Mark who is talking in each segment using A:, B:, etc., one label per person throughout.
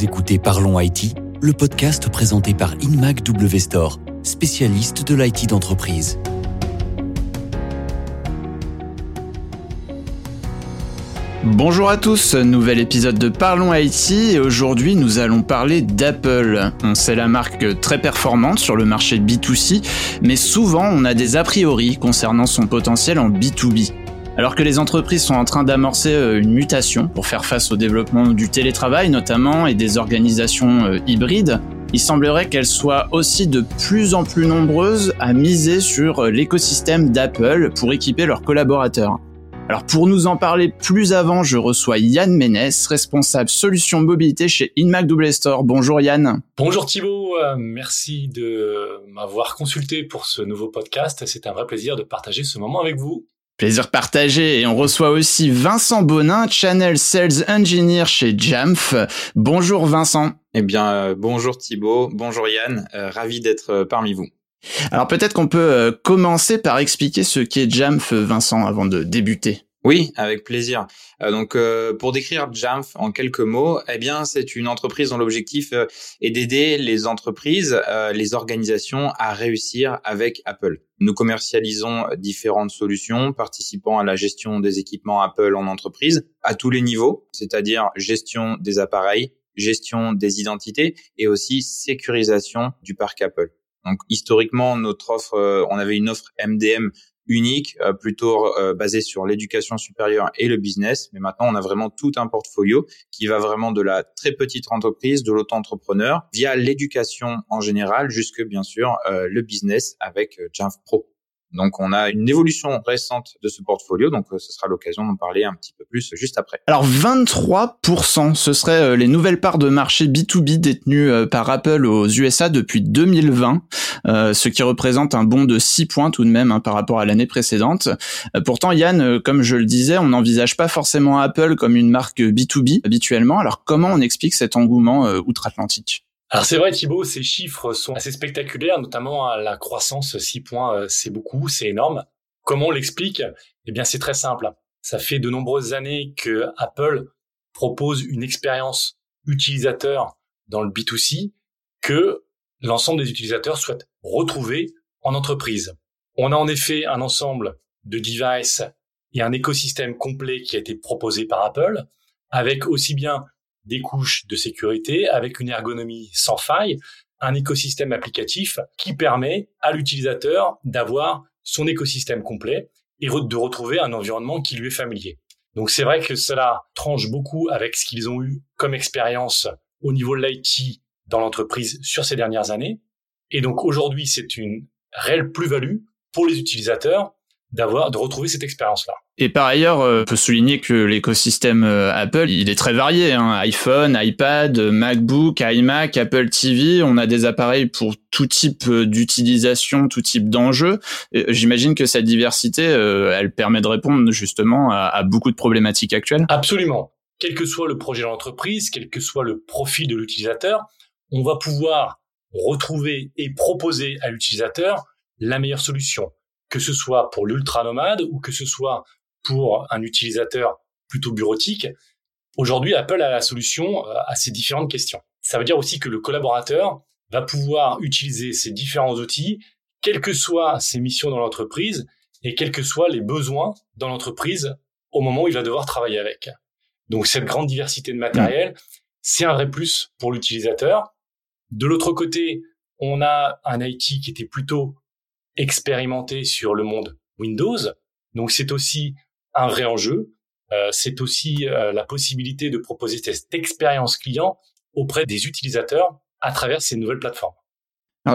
A: Écoutez Parlons IT, le podcast présenté par Inmac W spécialiste de l'IT d'entreprise.
B: Bonjour à tous, nouvel épisode de Parlons IT et aujourd'hui nous allons parler d'Apple. On sait la marque très performante sur le marché B2C, mais souvent on a des a priori concernant son potentiel en B2B. Alors que les entreprises sont en train d'amorcer euh, une mutation pour faire face au développement du télétravail notamment et des organisations euh, hybrides, il semblerait qu'elles soient aussi de plus en plus nombreuses à miser sur euh, l'écosystème d'Apple pour équiper leurs collaborateurs. Alors pour nous en parler plus avant, je reçois Yann Ménès, responsable solution mobilité chez InMac Double Store. Bonjour Yann.
C: Bonjour Thibault, merci de m'avoir consulté pour ce nouveau podcast. C'est un vrai plaisir de partager ce moment avec vous.
B: Plaisir partagé et on reçoit aussi Vincent Bonin, Channel Sales Engineer chez Jamf. Bonjour Vincent.
D: Eh bien euh, bonjour Thibaut, bonjour Yann, euh, ravi d'être euh, parmi vous.
B: Alors peut-être qu'on peut commencer par expliquer ce qu'est Jamf Vincent avant de débuter.
D: Oui, avec plaisir. Euh, donc, euh, pour décrire Jamf en quelques mots, eh bien, c'est une entreprise dont l'objectif euh, est d'aider les entreprises, les organisations à réussir avec Apple. Nous commercialisons différentes solutions participant à la gestion des équipements Apple en entreprise à tous les niveaux, c'est-à-dire gestion des appareils, gestion des identités et aussi sécurisation du parc Apple. Donc historiquement, notre offre, on avait une offre MDM unique, euh, plutôt euh, basé sur l'éducation supérieure et le business. Mais maintenant, on a vraiment tout un portfolio qui va vraiment de la très petite entreprise, de l'auto-entrepreneur, via l'éducation en général, jusque bien sûr euh, le business avec Jamf Pro. Donc on a une évolution récente de ce portfolio, donc euh, ce sera l'occasion d'en parler un petit peu plus juste après.
B: Alors 23%, ce seraient euh, les nouvelles parts de marché B2B détenues euh, par Apple aux USA depuis 2020, ce qui représente un bond de 6 points tout de même hein, par rapport à l'année précédente. pourtant Yann, comme je le disais, on n'envisage pas forcément Apple comme une marque B2B habituellement. Alors comment on explique cet engouement outre-Atlantique?
C: Alors c'est vrai Thibaut, ces chiffres sont assez spectaculaires, notamment la croissance 6 points, euh, c'est beaucoup, c'est énorme. Comment on l'explique? Eh bien c'est très simple. Ça fait de nombreuses années que Apple propose une expérience utilisateur dans le B2C que l'ensemble des utilisateurs souhaitent retrouver en entreprise. On a en effet un ensemble de devices et un écosystème complet qui a été proposé par Apple, avec aussi bien des couches de sécurité avec une ergonomie sans faille, un écosystème applicatif qui permet à l'utilisateur d'avoir son écosystème complet et de retrouver un environnement qui lui est familier. Donc c'est vrai que cela tranche beaucoup avec ce qu'ils ont eu comme expérience au niveau de l'IT dans l'entreprise sur ces dernières années. Et donc aujourd'hui, c'est une réelle plus-value pour les utilisateurs d'avoir de retrouver cette expérience là.
B: Et par ailleurs, euh, on peut souligner que l'écosystème euh, Apple, il est très varié. Hein. iPhone, iPad, MacBook, iMac, Apple TV. On a des appareils pour tout type euh, d'utilisation, tout type d'enjeux. J'imagine que cette diversité, elle permet de répondre justement à, à beaucoup de problématiques actuelles.
C: Absolument. Quel que soit le projet de l'entreprise, quel que soit le profil de l'utilisateur, on va pouvoir retrouver et proposer à l'utilisateur la meilleure solution que ce soit pour l'ultra nomade ou que ce soit pour un utilisateur plutôt bureautique. Aujourd'hui, Apple a la solution euh, à ces différentes questions. Ça veut dire aussi que le collaborateur va pouvoir utiliser ces différents outils, quelles que soient ses missions dans l'entreprise et quels que soient les besoins dans l'entreprise au moment où il va devoir travailler avec. Donc cette grande diversité de matériel, c'est un vrai plus pour l'utilisateur. De l'autre côté, on a un IT qui était plutôt expérimenté sur le monde Windows. Donc c'est aussi un vrai enjeu. Euh, c'est aussi euh, la possibilité de proposer cette expérience client auprès des utilisateurs à travers ces nouvelles plateformes.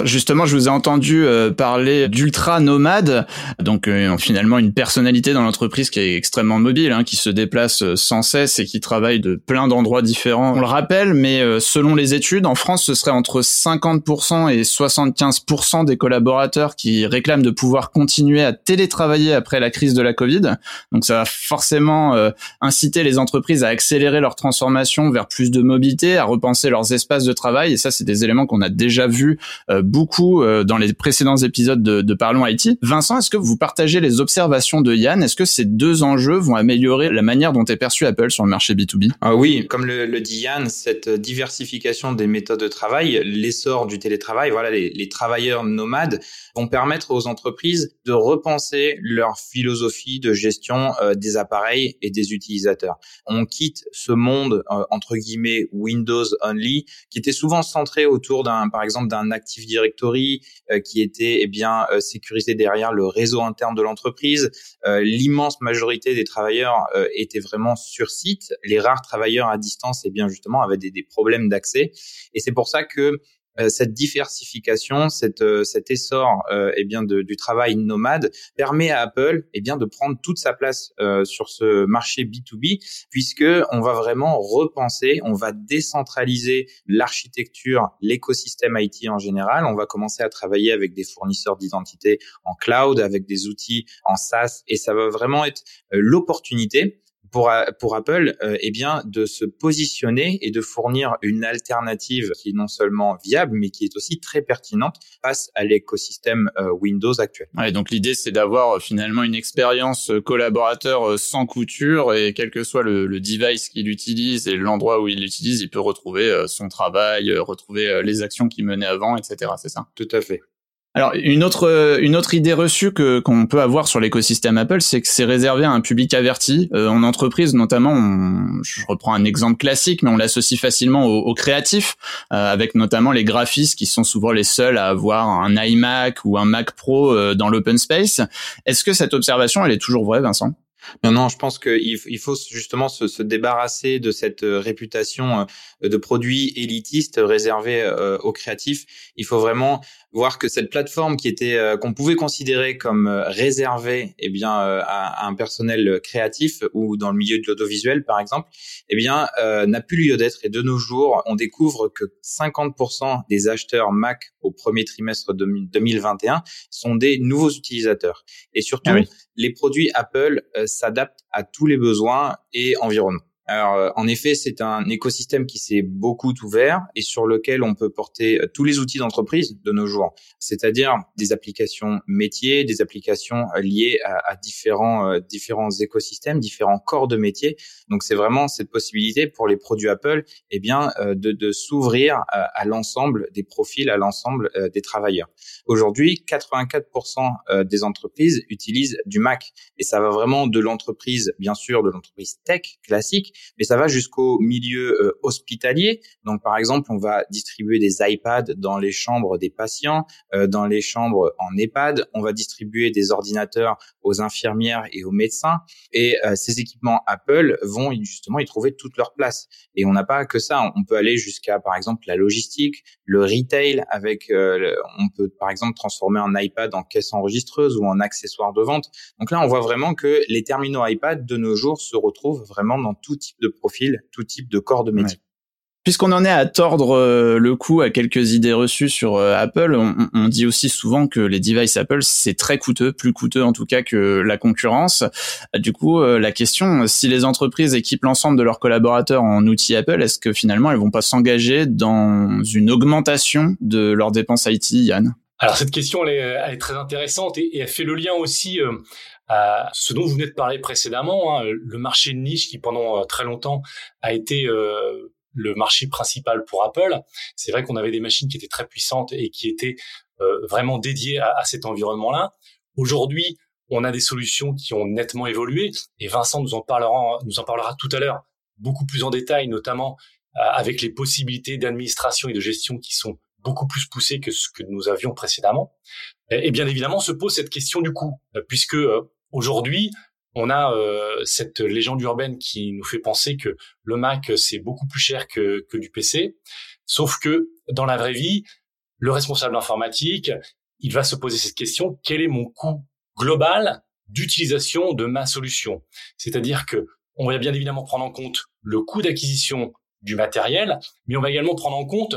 B: Justement, je vous ai entendu euh, parler d'ultra nomade, donc euh, finalement une personnalité dans l'entreprise qui est extrêmement mobile, hein, qui se déplace euh, sans cesse et qui travaille de plein d'endroits différents. On le rappelle, mais selon les études, en France, ce serait entre 50% et 75% des collaborateurs qui réclament de pouvoir continuer à télétravailler après la crise de la Covid. Donc ça va forcément inciter les entreprises à accélérer leur transformation vers plus de mobilité, à repenser leurs espaces de travail. Et ça, c'est des éléments qu'on a déjà vus beaucoup dans les précédents épisodes de, de Parlons IT. Vincent, est-ce que vous partagez les observations de Yann? Est-ce que ces deux enjeux vont améliorer la manière dont est perçu Apple sur le marché B2B
D: ah Oui, comme le, dit Yann, cette diversification des méthodes de travail, l'essor du télétravail, voilà, les travailleurs nomades vont permettre aux entreprises de repenser leur philosophie de gestion euh, des appareils et des utilisateurs. On quitte ce monde euh, entre guillemets Windows only qui était souvent centré autour d'un par exemple d'un Active Directory euh, qui était eh bien sécurisé derrière le réseau interne de l'entreprise. L'immense majorité des travailleurs étaient vraiment sur site. Les rares travailleurs à distance eh bien justement avaient des, des problèmes d'accès et c'est pour ça que euh, cette diversification, cette, euh, cet essor euh, eh bien de, du travail nomade permet à Apple eh bien de prendre toute sa place euh, sur ce marché B2B puisque on va vraiment repenser, on va décentraliser l'architecture, l'écosystème IT en général, on va commencer à travailler avec des fournisseurs d'identité en cloud, avec des outils en SaaS et ça va vraiment être l'opportunité pour, pour Apple, euh, eh bien, de se positionner et de fournir une alternative qui est non seulement viable, mais qui est aussi très pertinente face à l'écosystème euh, Windows actuel.
B: Ouais, donc l'idée, c'est d'avoir euh, finalement une expérience euh, collaborateur sans couture et quel que soit le, le device qu'il utilise et l'endroit où il l'utilise, il peut retrouver son travail, retrouver les actions qu'il menait avant, etc. C'est ça?
D: Tout à fait.
B: Alors une autre euh, une autre idée reçue que qu'on peut avoir sur l'écosystème Apple, c'est que c'est réservé à un public averti. Euh, en entreprise notamment, je reprends un exemple classique, mais on l'associe facilement aux, créatifs, euh, avec notamment les graphistes qui sont souvent les seuls à avoir un iMac ou un Mac Pro dans l'open space. Est-ce que cette observation elle est toujours vraie, Vincent?
D: Non, non, je pense qu'il il faut justement se, se, débarrasser de cette euh, réputation euh, de produit élitiste réservé euh, aux créatifs. Il faut vraiment voir que cette plateforme qui était qu'on pouvait considérer comme réservée, eh bien, à, un personnel créatif ou dans le milieu de l'audiovisuel, par exemple, eh bien, n'a plus lieu d'être. Et de nos jours, on découvre que 50% des acheteurs Mac au premier trimestre 2021 sont des nouveaux utilisateurs. Et surtout, ah les produits Apple s'adapte à tous les besoins et environnements. Alors, euh, en effet, c'est un écosystème qui s'est beaucoup ouvert et sur lequel on peut porter euh, tous les outils d'entreprise de nos jours, c'est-à-dire des applications métiers, des applications euh, liées à, différents différents écosystèmes, différents corps de métier. Donc, c'est vraiment cette possibilité pour les produits Apple, eh bien, de, de s'ouvrir à, l'ensemble des profils, à l'ensemble des travailleurs. Aujourd'hui, 84% des entreprises utilisent du Mac et ça va vraiment de l'entreprise, bien sûr, de l'entreprise tech classique mais ça va jusqu'au milieu euh, hospitalier. Donc, par exemple, on va distribuer des iPads dans les chambres des patients, euh, dans les chambres en EHPAD. On va distribuer des ordinateurs aux infirmières et aux médecins. Et euh, ces équipements Apple vont justement y trouver toute leur place. Et on n'a pas que ça. On peut aller jusqu'à, par exemple, la logistique, le retail. Avec, on peut par exemple transformer un iPad en caisse enregistreuse ou en accessoire de vente. Donc là, on voit vraiment que les terminaux iPad de nos jours se retrouvent vraiment dans tout type de profil, tout type de corps de métier.
B: Puisqu'on en est à tordre euh, le coup à quelques idées reçues sur euh, Apple, on, dit aussi souvent que les devices Apple c'est très coûteux, plus coûteux en tout cas que la concurrence. Du coup, euh, la question, si les entreprises équipent l'ensemble de leurs collaborateurs en outils Apple, est-ce que finalement elles vont pas s'engager dans une augmentation de leurs dépenses IT, Yann?
C: Alors cette question elle est, très intéressante et, elle fait le lien aussi à ce dont vous venez de parler précédemment, hein, le marché de niche qui pendant euh, très longtemps a été euh, le marché principal pour Apple. C'est vrai qu'on avait des machines qui étaient très puissantes et qui étaient euh, vraiment dédiées à, à cet environnement-là. Aujourd'hui, on a des solutions qui ont nettement évolué et Vincent nous en parlera, nous en parlera tout à l'heure beaucoup plus en détail, notamment avec les possibilités d'administration et de gestion qui sont beaucoup plus poussées que ce que nous avions précédemment. Et bien évidemment, se pose cette question du coût, puisque Aujourd'hui, on a euh, cette légende urbaine qui nous fait penser que le Mac c'est beaucoup plus cher que, que du PC, sauf que dans la vraie vie, le responsable informatique, il va se poser cette question quel est mon coût global d'utilisation de ma solution? C'est-à-dire que on va bien évidemment prendre en compte le coût d'acquisition du matériel, mais on va également prendre en compte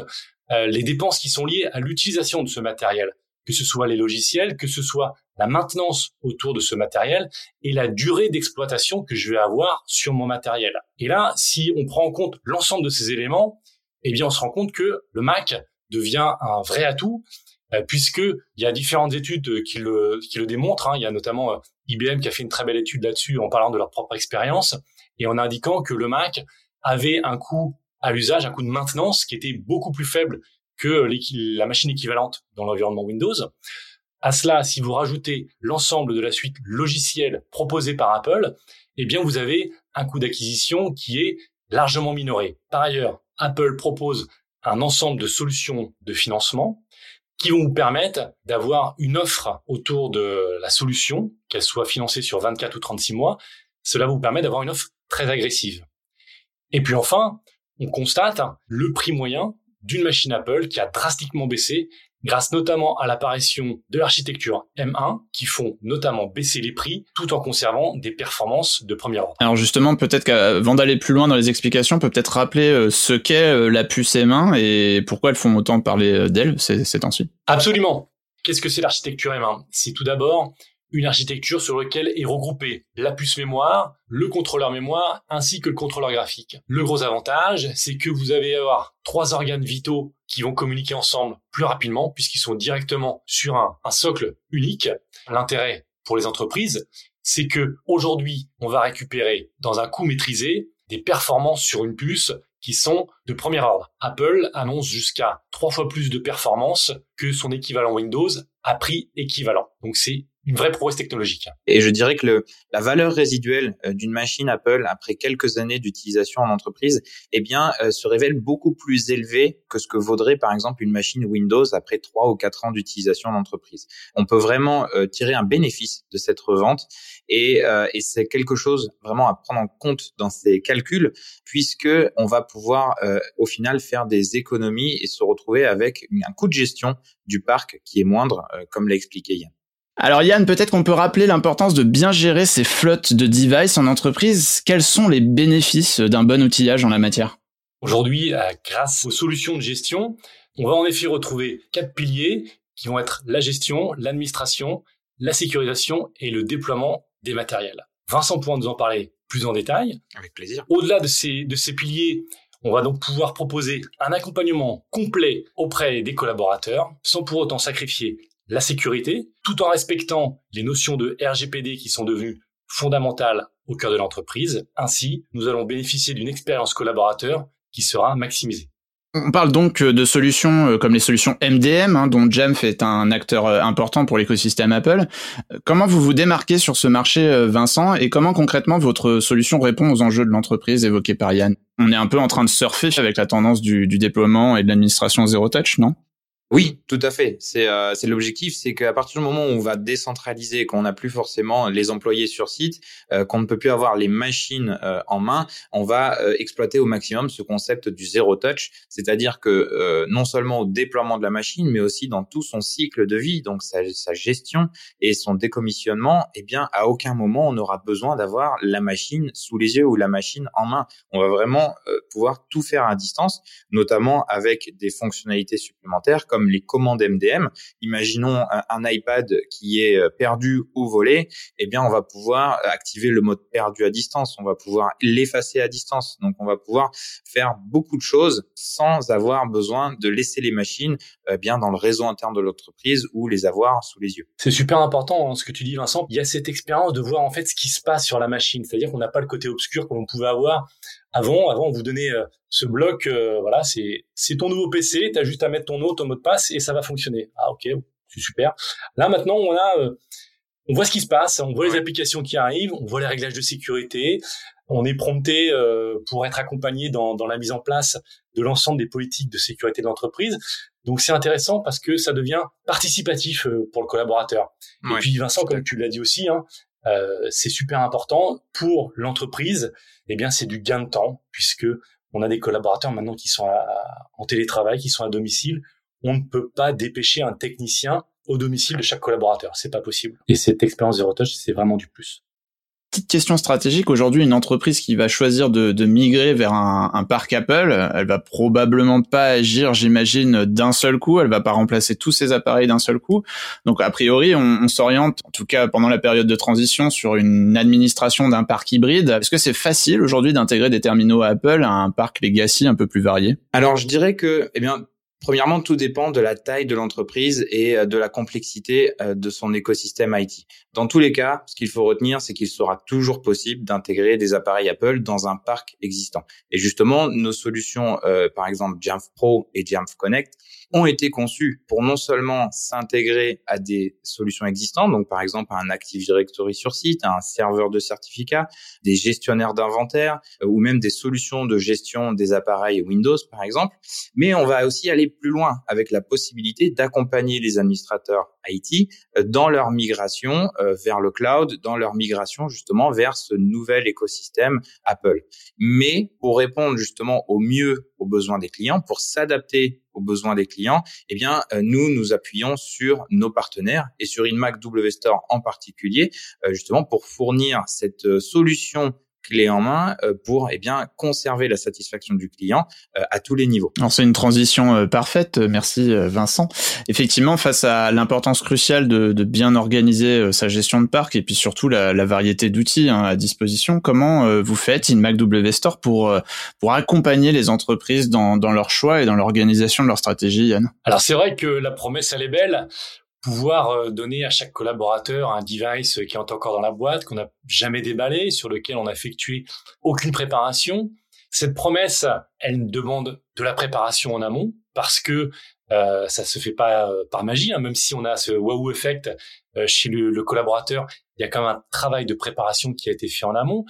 C: euh, les dépenses qui sont liées à l'utilisation de ce matériel, que ce soit les logiciels, que ce soit la maintenance autour de ce matériel et la durée d'exploitation que je vais avoir sur mon matériel. Et là, si on prend en compte l'ensemble de ces éléments, eh bien, on se rend compte que le Mac devient un vrai atout euh, puisque il y a différentes études qui le, qui le démontrent. Hein. Il y a notamment euh, IBM qui a fait une très belle étude là-dessus en parlant de leur propre expérience et en indiquant que le Mac avait un coût à l'usage, un coût de maintenance qui était beaucoup plus faible que la machine équivalente dans l'environnement Windows. À cela, si vous rajoutez l'ensemble de la suite logicielle proposée par Apple, eh bien, vous avez un coût d'acquisition qui est largement minoré. Par ailleurs, Apple propose un ensemble de solutions de financement qui vont vous permettre d'avoir une offre autour de la solution, qu'elle soit financée sur 24 ou 36 mois. Cela vous permet d'avoir une offre très agressive. Et puis enfin, on constate le prix moyen d'une machine Apple qui a drastiquement baissé grâce notamment à l'apparition de l'architecture M1 qui font notamment baisser les prix tout en conservant des performances de premier ordre.
B: Alors justement, peut-être qu'avant d'aller plus loin dans les explications, on peut peut-être rappeler euh, ce qu'est euh, la puce M1 et pourquoi elles font autant parler euh, d'elle ces temps-ci.
C: Absolument. Qu'est-ce que c'est l'architecture M1 C'est tout d'abord une architecture sur laquelle est regroupée la puce mémoire, le contrôleur mémoire ainsi que le contrôleur graphique. Le gros avantage, c'est que vous allez avoir trois organes vitaux qui vont communiquer ensemble plus rapidement puisqu'ils sont directement sur un, socle unique. L'intérêt pour les entreprises, c'est que aujourd'hui, on va récupérer dans un coût maîtrisé des performances sur une puce qui sont de premier ordre. Apple annonce jusqu'à trois fois plus de performances que son équivalent Windows à prix équivalent. Donc c'est une vraie prouesse technologique.
D: Et je dirais que le, la valeur résiduelle euh, d'une machine Apple après quelques années d'utilisation en entreprise, eh bien, euh, se révèle beaucoup plus élevée que ce que vaudrait par exemple une machine Windows après trois ou quatre ans d'utilisation en entreprise. On peut vraiment euh, tirer un bénéfice de cette revente et, et c'est quelque chose vraiment à prendre en compte dans ces calculs puisque on va pouvoir au final faire des économies et se retrouver avec un coût de gestion du parc qui est moindre, comme l'a expliqué Yann.
B: Alors Yann, peut-être qu'on peut rappeler l'importance de bien gérer ces flottes de devices en entreprise. Quels sont les bénéfices d'un bon outillage en la matière?
C: Aujourd'hui, euh, grâce aux solutions de gestion, on va en effet retrouver quatre piliers qui vont être la gestion, l'administration, la sécurisation et le déploiement des matériels. Vincent pourra nous en parler plus en détail.
D: Avec plaisir.
C: Au-delà de ces, de ces piliers, on va donc pouvoir proposer un accompagnement complet auprès des collaborateurs sans pour autant sacrifier la sécurité, tout en respectant les notions de RGPD qui sont devenues fondamentales au cœur de l'entreprise. Ainsi, nous allons bénéficier d'une expérience collaborateur qui sera maximisée.
B: On parle donc euh, de solutions euh, comme les solutions MDM, hein, dont Jamf est un acteur euh, important pour l'écosystème Apple. Comment vous vous démarquez sur ce marché, Vincent, et comment concrètement votre solution répond aux enjeux de l'entreprise évoqués par Yann? On est un peu en train de surfer avec la tendance du, déploiement et de l'administration zéro touch, non?
D: Oui, tout à fait. C'est euh, l'objectif, c'est qu'à partir du moment où on va décentraliser, qu'on n'a plus forcément les employés sur site, euh, qu'on ne peut plus avoir les machines euh, en main, on va euh, exploiter au maximum ce concept du zéro touch, c'est-à-dire que non seulement au déploiement de la machine, mais aussi dans tout son cycle de vie, donc sa, sa gestion et son décommissionnement, eh bien à aucun moment on aura besoin d'avoir la machine sous les yeux ou la machine en main. On va vraiment pouvoir tout faire à distance, notamment avec des fonctionnalités supplémentaires les commandes MDM. Imaginons un, iPad qui est euh, perdu ou volé, eh bien on va pouvoir activer le mode perdu à distance, on va pouvoir l'effacer à distance. Donc on va pouvoir faire beaucoup de choses sans avoir besoin de laisser les machines euh, bien dans le réseau interne de l'entreprise ou les avoir sous les yeux.
C: C'est super important hein, ce que tu dis Vincent. Il y a cette expérience de voir en fait ce qui se passe sur la machine, c'est-à-dire qu'on n'a pas le côté obscur qu'on pouvait avoir avant, avant, on vous donnait euh, ce bloc, euh, voilà, c'est c'est ton nouveau PC, tu as juste à mettre ton nom, ton mot de passe et ça va fonctionner. Ah ok, c'est super. Là maintenant, on a, euh, on voit ce qui se passe, on voit les applications qui arrivent, on voit les réglages de sécurité, on est prompté pour être accompagné dans, dans la mise en place de l'ensemble des politiques de sécurité de l'entreprise. Donc c'est intéressant parce que ça devient participatif pour le collaborateur. et puis Vincent, comme tu l'as dit aussi, hein, euh, c'est super important pour l'entreprise. Eh bien, c'est du gain de temps puisque on a des collaborateurs maintenant qui sont en télétravail, qui sont à domicile. On ne peut pas dépêcher un technicien au domicile de chaque collaborateur. C'est pas possible. Et cette expérience zéro touch, c'est vraiment du plus
B: petite question stratégique. Aujourd'hui, une entreprise qui va choisir de, de migrer vers un, parc Apple, elle va probablement pas agir, j'imagine, d'un seul coup. Elle va pas remplacer tous ses appareils d'un seul coup. Donc, a priori, on, on s'oriente, en tout cas pendant la période de transition, sur une administration d'un parc hybride. Est-ce que c'est facile aujourd'hui d'intégrer des terminaux Apple à un parc legacy un peu plus varié?
D: Alors, je dirais que, eh bien, Premièrement, tout dépend de la taille de l'entreprise et euh, de la complexité euh, de son écosystème IT. Dans tous les cas, ce qu'il faut retenir, c'est qu'il sera toujours possible d'intégrer des appareils Apple dans un parc existant. Et justement, nos solutions, euh, par exemple Jamf Pro et Jamf Connect, ont été conçues pour non seulement s'intégrer à des solutions existantes, donc par exemple à un Active Directory sur site, à un serveur de certificats, des gestionnaires d'inventaire ou même des solutions de gestion des appareils Windows, par exemple, mais on va aussi aller plus loin avec la possibilité d'accompagner les administrateurs IT euh, dans leur migration euh, vers le cloud, dans leur migration justement vers ce nouvel écosystème Apple. Mais pour répondre justement au mieux aux besoins des clients, pour s'adapter aux besoins des clients, eh bien euh, nous nous appuyons sur nos partenaires et sur InMac W en particulier, justement pour fournir cette solution clé en main euh, pour eh bien conserver la satisfaction du client euh, à tous les niveaux.
B: Alors c'est une transition euh, parfaite, merci Vincent. Effectivement, face à l'importance cruciale de, de, bien organiser sa gestion de parc et puis surtout la, la variété d'outils hein, à disposition, comment vous faites in W Store pour pour accompagner les entreprises dans, dans leur choix et dans l'organisation de leur stratégie, Yann?
C: Alors c'est vrai que la promesse elle est belle pouvoir euh, donner à chaque collaborateur un device qui est encore dans la boîte, qu'on n'a jamais déballé, sur lequel on n'a effectué aucune préparation. Cette promesse, elle demande de la préparation en amont parce que euh, ça se fait pas euh, par magie, hein, même si on a ce wow effect euh, chez le, le, collaborateur, il y a quand même un travail de préparation qui a été fait en amont.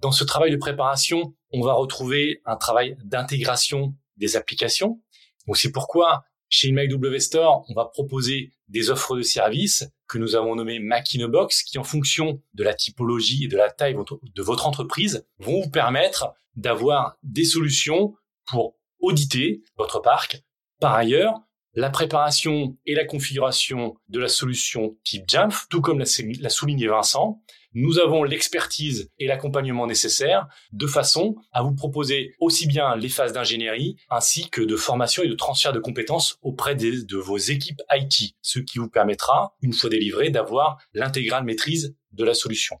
C: Dans ce travail de préparation, on va retrouver un travail d'intégration des applications. Donc c'est pourquoi chez W Store, on va proposer des offres de services que nous avons nommées Mac qui en fonction de la typologie et de la taille de votre entreprise, vont vous permettre d'avoir des solutions pour auditer votre parc. Par ailleurs, la préparation et la configuration de la solution type Jamf, tout comme l'a souligné Vincent, nous avons l'expertise et l'accompagnement nécessaires de façon à vous proposer aussi bien les phases d'ingénierie ainsi que de formation et de transfert de compétences auprès de vos équipes IT, ce qui vous permettra, une fois délivré, d'avoir l'intégrale maîtrise de la solution.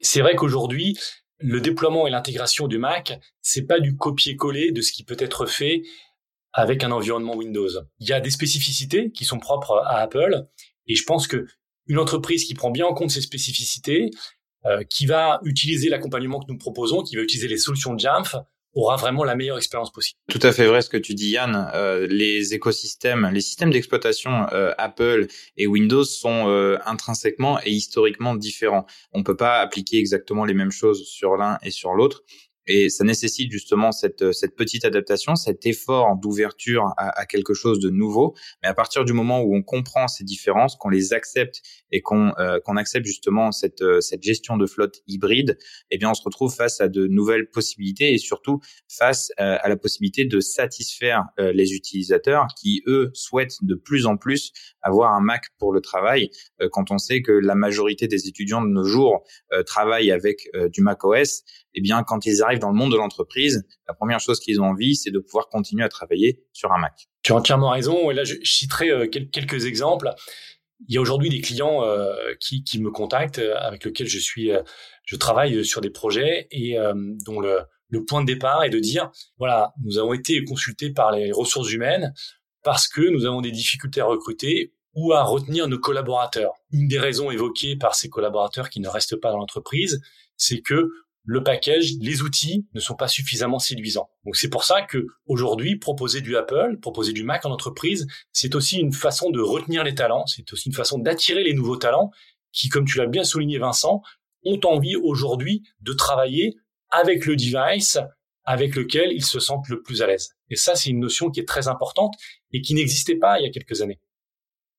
C: C'est vrai qu'aujourd'hui, le déploiement et l'intégration du Mac, c'est pas du copier-coller de ce qui peut être fait avec un environnement Windows. Il y a des spécificités qui sont propres à Apple et je pense que une entreprise qui prend bien en compte ces spécificités, euh, qui va utiliser l'accompagnement que nous proposons, qui va utiliser les solutions de Jamf, aura vraiment la meilleure expérience possible.
D: Tout à fait vrai ce que tu dis Yann. Euh, les écosystèmes, les systèmes d'exploitation euh, Apple et Windows sont euh, intrinsèquement et historiquement différents. On peut pas appliquer exactement les mêmes choses sur l'un et sur l'autre. Et ça nécessite justement cette, cette petite adaptation, cet effort d'ouverture à, à, quelque chose de nouveau. Mais à partir du moment où on comprend ces différences, qu'on les accepte et qu'on euh, qu'on accepte justement cette, cette gestion de flotte hybride, eh bien on se retrouve face à de nouvelles possibilités et surtout face euh, à la possibilité de satisfaire euh, les utilisateurs qui eux souhaitent de plus en plus avoir un Mac pour le travail. quand on sait que la majorité des étudiants de nos jours travaillent avec du Mac OS, eh bien, quand ils arrivent dans le monde de l'entreprise, la première chose qu'ils ont envie, c'est de pouvoir continuer à travailler sur un Mac.
C: Tu as entièrement raison. Et là, je citerai euh, quelques exemples. Il y a aujourd'hui des clients euh, qui, qui, me contactent, euh, avec lesquels je suis, je travaille sur des projets et dont le, le point de départ est de dire, voilà, nous avons été consultés par les ressources humaines parce que nous avons des difficultés à recruter ou à retenir nos collaborateurs. Une des raisons évoquées par ces collaborateurs qui ne restent pas dans l'entreprise, c'est que le package, les outils ne sont pas suffisamment séduisants. Donc c'est pour ça que aujourd'hui proposer du Apple, proposer du Mac en entreprise, c'est aussi une façon de retenir les talents, c'est aussi une façon d'attirer les nouveaux talents qui, comme tu l'as bien souligné Vincent, ont envie aujourd'hui de travailler avec le device avec lequel ils se sentent le plus à l'aise. Et ça, c'est une notion qui est très importante et qui n'existait pas il y a quelques années.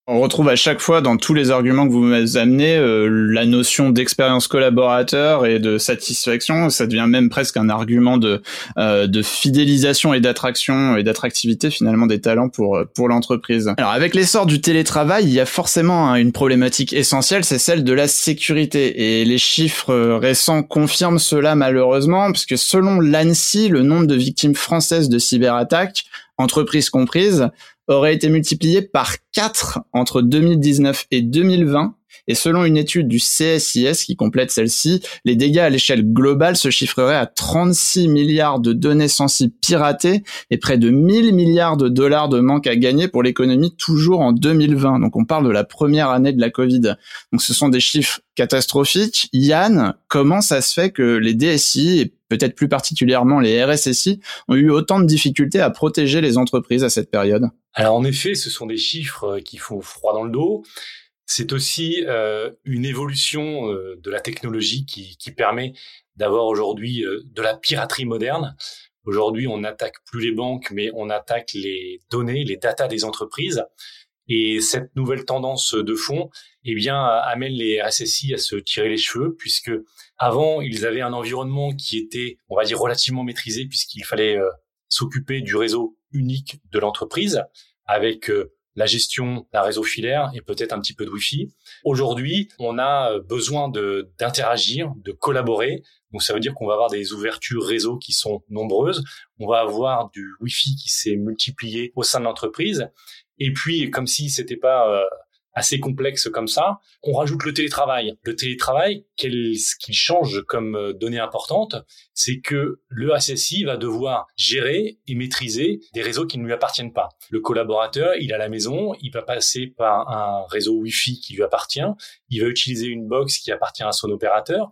B: On retrouve à chaque fois dans tous les arguments que vous amenés euh, la notion d'expérience collaborateur et de satisfaction. Ça devient même presque un argument de euh, fidélisation et d'attraction et d'attractivité finalement des talents pour pour l'entreprise. Alors avec l'essor du télétravail, il y a forcément hein, une problématique essentielle, c'est celle de la sécurité. Et les chiffres récents confirment cela malheureusement, puisque selon l'ANSI, le nombre de victimes françaises de cyberattaques, entreprises comprises, aurait été multiplié par 4 entre 2019 et 2020 Et selon une étude du CSIS qui complète celle-ci, les dégâts à l'échelle globale se chiffreraient à 36 milliards de données sensibles piratées et près de 1000 milliards de dollars de manque à gagner pour l'économie toujours en 2020. Donc on parle de la première année de la Covid. Donc ce sont des chiffres catastrophiques. Yann, comment ça se fait que les DSI et peut-être plus particulièrement les RSSI ont eu autant de difficultés à protéger les entreprises à cette période?
C: Alors en effet, ce sont des chiffres qui font froid dans le dos. C'est aussi euh, une évolution euh, de la technologie qui, qui permet d'avoir aujourd'hui euh, de la piraterie moderne. Aujourd'hui, on n'attaque plus les banques, mais on attaque les données, les datas des entreprises. Et cette nouvelle tendance de fond, eh bien, amène les RSSI à se tirer les cheveux, puisque avant, ils avaient un environnement qui était, on va dire, relativement maîtrisé, puisqu'il fallait s'occuper du réseau unique de l'entreprise, avec la gestion d'un réseau filaire et peut-être un petit peu de Wi-Fi. Aujourd'hui, on a besoin de d'interagir, de collaborer. Donc ça veut dire qu'on va avoir des ouvertures réseau qui sont nombreuses. On va avoir du Wi-Fi qui s'est multiplié au sein de l'entreprise. Et puis, comme si c'était pas euh, assez complexe comme ça. On rajoute le télétravail. Le télétravail, ce qu'il change comme euh, donnée importante, c'est que le ACSI va devoir gérer et maîtriser des réseaux qui ne lui appartiennent pas. Le collaborateur, il a la maison, il va passer par un réseau Wi-Fi qui lui appartient, il va utiliser une box qui appartient à son opérateur,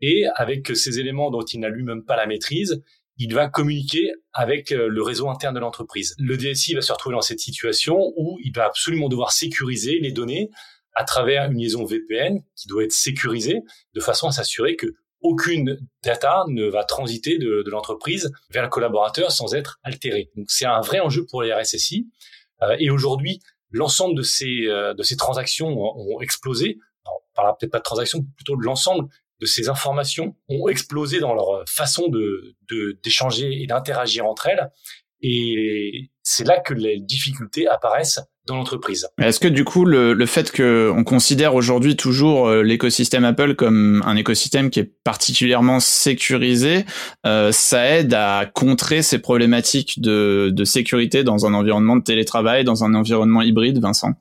C: et avec ces éléments dont il n'a lui-même pas la maîtrise, il va communiquer avec euh, le réseau interne de l'entreprise. Le DSI va se retrouver dans cette situation où il va absolument devoir sécuriser les données à travers une liaison VPN qui doit être sécurisée de façon à s'assurer que aucune data ne va transiter de, l'entreprise vers le collaborateur sans être altérée. Donc c'est un vrai enjeu pour les RSSI. Euh, et aujourd'hui, l'ensemble de ces euh, de ces transactions ont, explosé. on parlera peut-être pas de transactions, plutôt de l'ensemble de ces informations ont explosé dans leur façon de d'échanger et d'interagir entre elles. Et c'est là que les difficultés apparaissent dans l'entreprise.
B: Est-ce que du coup le, le fait qu'on considère aujourd'hui toujours euh, l'écosystème Apple comme un écosystème qui est particulièrement sécurisé, euh, ça aide à contrer ces problématiques de, de sécurité dans un environnement de télétravail, dans un environnement hybride, Vincent?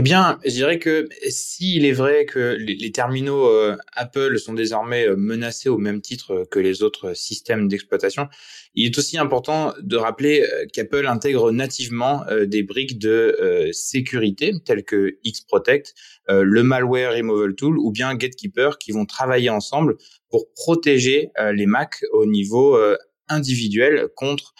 D: Eh bien, je dirais que s'il est vrai que les, terminaux euh, Apple sont désormais euh, menacés au même titre que les autres systèmes d'exploitation, il est aussi important de rappeler euh, qu'Apple intègre nativement des briques de sécurité telles que Xprotect, le Malware Removal Tool ou bien Gatekeeper qui vont travailler ensemble pour protéger les Mac au niveau individuel contre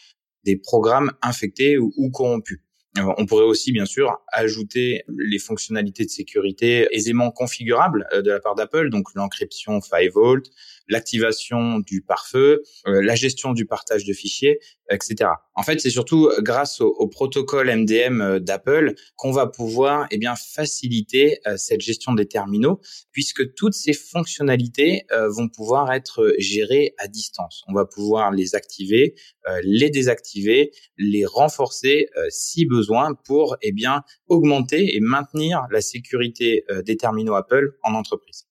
D: des programmes infectés ou corrompus. Euh, on pourrait aussi, bien sûr, ajouter les fonctionnalités de sécurité aisément configurables euh, de la part d'Apple, donc l'encryption 5 volt, l'activation du pare-feu, euh, la gestion du partage de fichiers, etc. En fait, c'est surtout grâce au, protocole MDM euh, d'Apple qu'on va pouvoir eh bien faciliter euh, cette gestion des terminaux, puisque toutes ces fonctionnalités vont pouvoir être gérées à distance. On va pouvoir les activer, les désactiver, les renforcer si besoin pour eh bien augmenter et maintenir la sécurité des terminaux Apple en entreprise.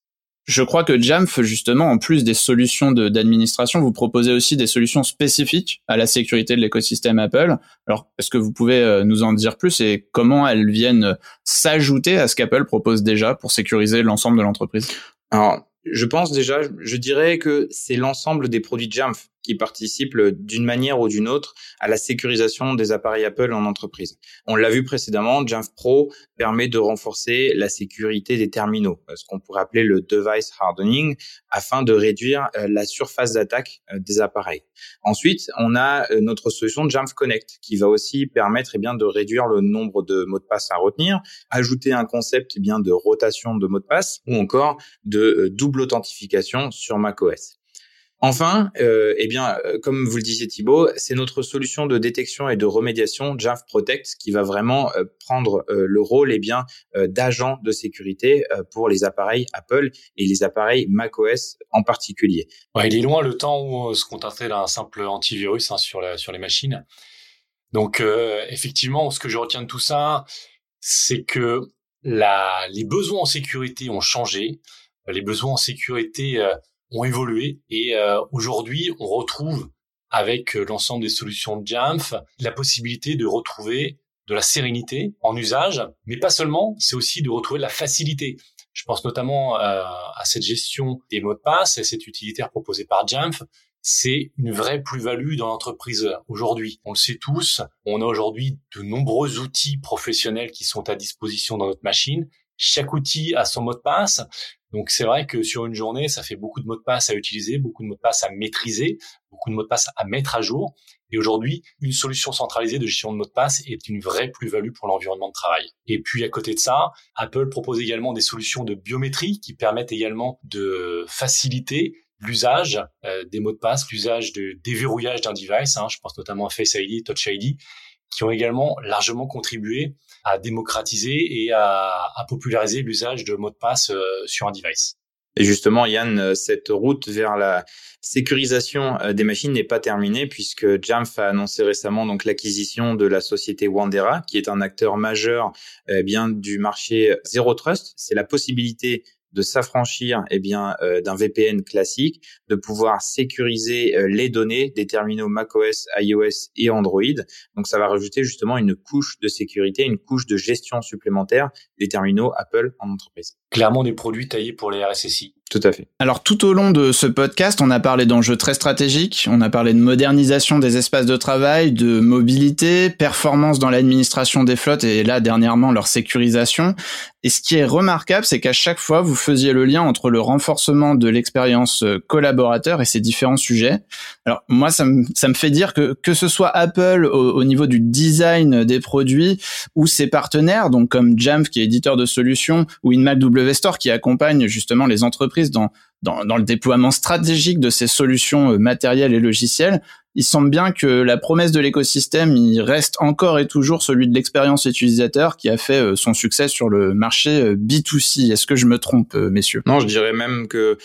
B: Je crois que Jamf, justement, en plus des solutions d'administration, vous proposez aussi des solutions spécifiques à la sécurité de l'écosystème Apple. Alors, est-ce que vous pouvez euh, nous en dire plus et comment elles viennent s'ajouter à ce qu'Apple propose déjà pour sécuriser l'ensemble de l'entreprise?
D: Alors, je pense déjà, je dirais que c'est l'ensemble des produits Jamf qui participent d'une manière ou d'une autre à la sécurisation des appareils Apple en entreprise. On l'a vu précédemment, Jamf Pro permet de renforcer la sécurité des terminaux, ce qu'on pourrait appeler le device hardening, afin de réduire euh, la surface d'attaque euh, des appareils. Ensuite, on a euh, notre solution Jamf Connect qui va aussi permettre eh bien de réduire le nombre de mots de passe à retenir, ajouter un concept eh bien de rotation de mots de passe ou encore de double authentification sur macOS. Enfin, euh, eh bien, euh, comme vous le disiez Thibault, c'est notre solution de détection et de remédiation Jamf Protect qui va vraiment euh, prendre euh, le rôle eh bien d'agent de sécurité pour les appareils Apple et les appareils macOS en particulier.
C: il est loin le temps où on se contentait d'un simple antivirus hein, sur, la, sur les machines. Donc effectivement, ce que je retiens de tout ça, c'est que la, les besoins en sécurité ont changé. Les besoins en sécurité ont évolué et euh, aujourd'hui on retrouve avec euh, l'ensemble des solutions de Jamf la possibilité de retrouver de la sérénité en usage, mais pas seulement, c'est aussi de retrouver de la facilité. Je pense notamment à cette gestion des mots de passe et cet utilitaire proposé par Jamf c'est une vraie plus-value dans l'entreprise aujourd'hui. On le sait tous, on a aujourd'hui de nombreux outils professionnels qui sont à disposition dans notre machine. Chaque outil a son mot de passe. Donc c'est vrai que sur une journée, ça fait beaucoup de mots de passe à utiliser, beaucoup de mots de passe à maîtriser, beaucoup de mots de passe à mettre à jour. Et aujourd'hui, une solution centralisée de gestion de mots de passe est une vraie plus-value pour l'environnement de travail. Et puis à côté de ça, Apple propose également des solutions de biométrie qui permettent également de faciliter l'usage euh, des mots de passe, l'usage de déverrouillage d'un device, hein, je pense notamment à Face ID, Touch ID, qui ont également largement contribué à démocratiser et à, à populariser l'usage de mots de passe euh, sur un device.
D: Et justement, Yann, euh, cette route vers la sécurisation des machines n'est pas terminée puisque Jamf a annoncé récemment donc l'acquisition de la société Wandera, qui est un acteur majeur eh bien du marché Zero Trust. C'est la possibilité de s'affranchir eh bien euh, d'un VPN classique, de pouvoir sécuriser euh, les données des terminaux macOS, iOS et Android. Donc ça va rajouter justement une couche de sécurité, une couche de gestion supplémentaire des terminaux Apple en entreprise.
C: Clairement des produits taillés pour les RSSI.
D: Tout à fait.
B: Alors tout au long de ce podcast, on a parlé d'enjeux très stratégiques, on a parlé de modernisation des espaces de travail, de mobilité, performance dans l'administration des flottes et là dernièrement leur sécurisation. Et ce qui est remarquable, c'est qu'à chaque fois, vous faisiez le lien entre le renforcement de l'expérience euh, collaborateur et ces différents sujets. Alors moi, ça me, ça me fait dire que que ce soit Apple au, au niveau du design des produits ou ses partenaires, donc comme Jamf qui est éditeur de solutions ou InMac W Store qui accompagne justement les entreprises dans, le déploiement stratégique de ces solutions euh, matérielles et logicielles, il semble bien que la promesse de l'écosystème, il reste encore et toujours celui de l'expérience utilisateur qui a fait euh, son succès sur le marché euh, B2C. Est-ce que je me trompe, messieurs?
D: Non, je dirais même que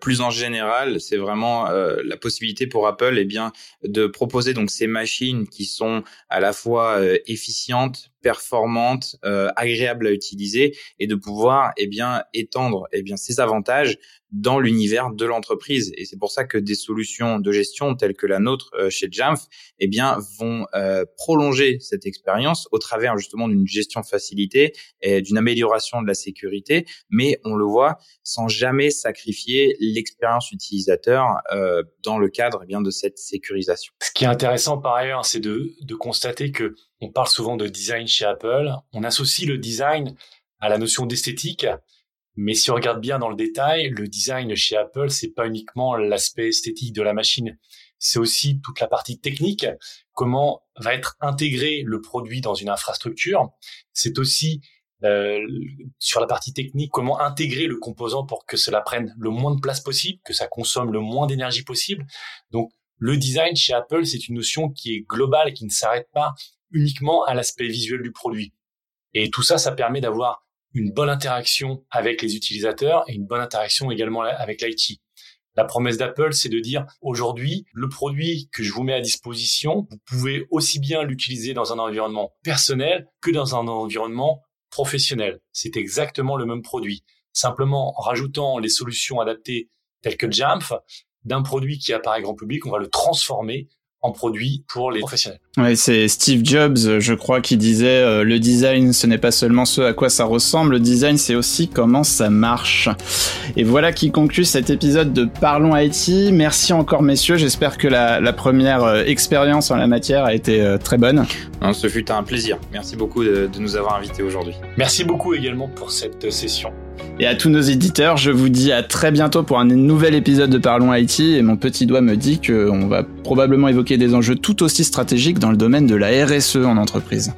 D: plus en général, c'est vraiment la possibilité pour Apple eh bien, de proposer donc ces machines qui sont à la fois efficientes, performante, euh, agréable à utiliser et de pouvoir eh bien étendre eh bien ces avantages dans l'univers de l'entreprise. Et c'est pour ça que des solutions de gestion telles que la nôtre euh, chez Jamf, eh bien, vont euh, prolonger cette expérience au travers justement d'une gestion facilitée et d'une amélioration de la sécurité. Mais on le voit sans jamais sacrifier l'expérience utilisateur euh, dans le cadre eh bien de cette sécurisation.
C: Ce qui est intéressant par ailleurs, c'est de, de constater que on parle souvent de design chez Apple. On associe le design à la notion d'esthétique. Mais si on regarde bien dans le détail, le design chez Apple, c'est pas uniquement l'aspect esthétique de la machine. C'est aussi toute la partie technique. Comment va être intégré le produit dans une infrastructure. C'est aussi euh, sur la partie technique, comment intégrer le composant pour que cela prenne le moins de place possible, que ça consomme le moins d'énergie possible. Donc, le design chez Apple, c'est une notion qui est globale, qui ne s'arrête pas uniquement à l'aspect visuel du produit. Et tout ça, ça permet d'avoir une bonne interaction avec les utilisateurs et une bonne interaction également avec l'IT. La promesse d'Apple, c'est de dire aujourd'hui, le produit que je vous mets à disposition, vous pouvez aussi bien l'utiliser dans un environnement personnel que dans un environnement professionnel. C'est exactement le même produit. Simplement, en rajoutant les solutions adaptées telles que Jamf, d'un produit qui apparaît grand public, on va le transformer en produit pour les professionnels.
B: Ouais, c'est Steve Jobs, je crois, qui disait euh, le design, ce n'est pas seulement ce à quoi ça ressemble, le design, c'est aussi comment ça marche. Et voilà qui conclut cet épisode de Parlons IT. Merci encore, messieurs. J'espère que la, la première euh, expérience en la matière a été euh, très bonne.
D: Non, ce fut un plaisir. Merci beaucoup de, de nous avoir invités aujourd'hui.
C: Merci beaucoup également pour cette session.
B: Et à tous nos éditeurs, je vous dis à très bientôt pour un nouvel épisode de Parlons IT. Et mon petit doigt me dit qu'on va probablement évoquer des enjeux tout aussi stratégiques dans le domaine de la RSE en entreprise.